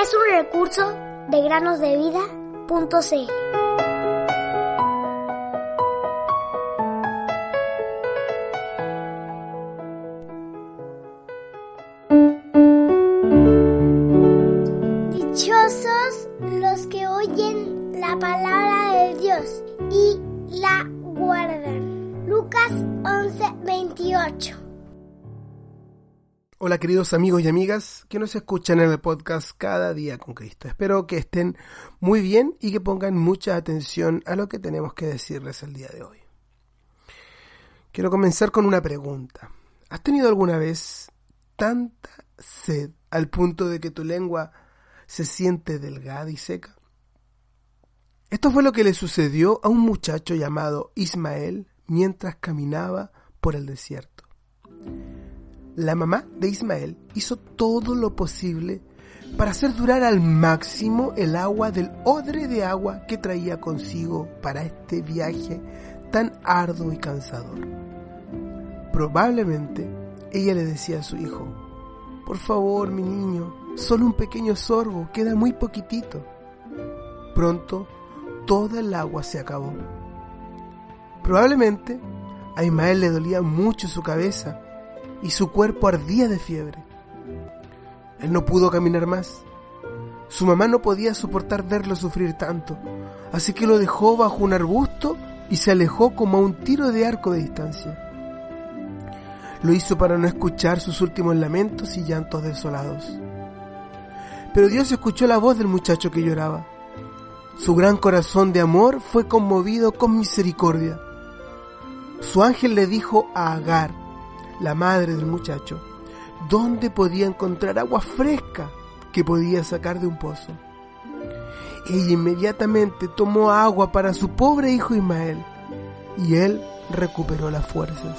Es un recurso de granosdevida.cl. Dichosos los que oyen la palabra Hola queridos amigos y amigas que nos escuchan en el podcast Cada día con Cristo. Espero que estén muy bien y que pongan mucha atención a lo que tenemos que decirles el día de hoy. Quiero comenzar con una pregunta. ¿Has tenido alguna vez tanta sed al punto de que tu lengua se siente delgada y seca? Esto fue lo que le sucedió a un muchacho llamado Ismael mientras caminaba por el desierto. La mamá de Ismael hizo todo lo posible para hacer durar al máximo el agua del odre de agua que traía consigo para este viaje tan arduo y cansador. Probablemente ella le decía a su hijo, por favor mi niño, solo un pequeño sorbo, queda muy poquitito. Pronto toda el agua se acabó. Probablemente a Ismael le dolía mucho su cabeza y su cuerpo ardía de fiebre. Él no pudo caminar más. Su mamá no podía soportar verlo sufrir tanto, así que lo dejó bajo un arbusto y se alejó como a un tiro de arco de distancia. Lo hizo para no escuchar sus últimos lamentos y llantos desolados. Pero Dios escuchó la voz del muchacho que lloraba. Su gran corazón de amor fue conmovido con misericordia. Su ángel le dijo a Agar, la madre del muchacho, dónde podía encontrar agua fresca que podía sacar de un pozo. Ella inmediatamente tomó agua para su pobre hijo Ismael y él recuperó las fuerzas.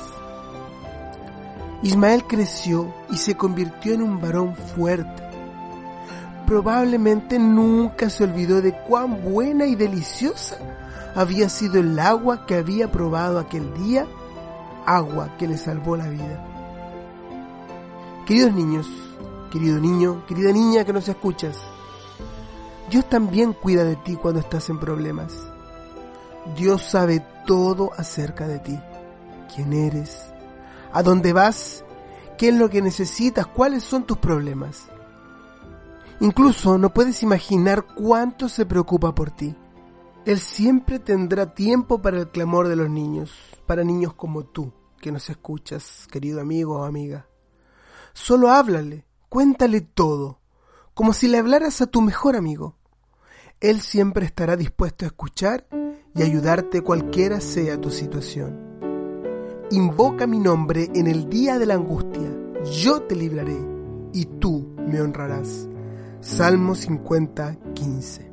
Ismael creció y se convirtió en un varón fuerte. Probablemente nunca se olvidó de cuán buena y deliciosa había sido el agua que había probado aquel día, agua que le salvó la vida. Queridos niños, querido niño, querida niña que nos escuchas, Dios también cuida de ti cuando estás en problemas. Dios sabe todo acerca de ti, quién eres, a dónde vas, qué es lo que necesitas, cuáles son tus problemas. Incluso no puedes imaginar cuánto se preocupa por ti. Él siempre tendrá tiempo para el clamor de los niños, para niños como tú, que nos escuchas, querido amigo o amiga. Solo háblale, cuéntale todo, como si le hablaras a tu mejor amigo. Él siempre estará dispuesto a escuchar y ayudarte cualquiera sea tu situación. Invoca mi nombre en el día de la angustia, yo te libraré y tú me honrarás. Salmo 50, 15.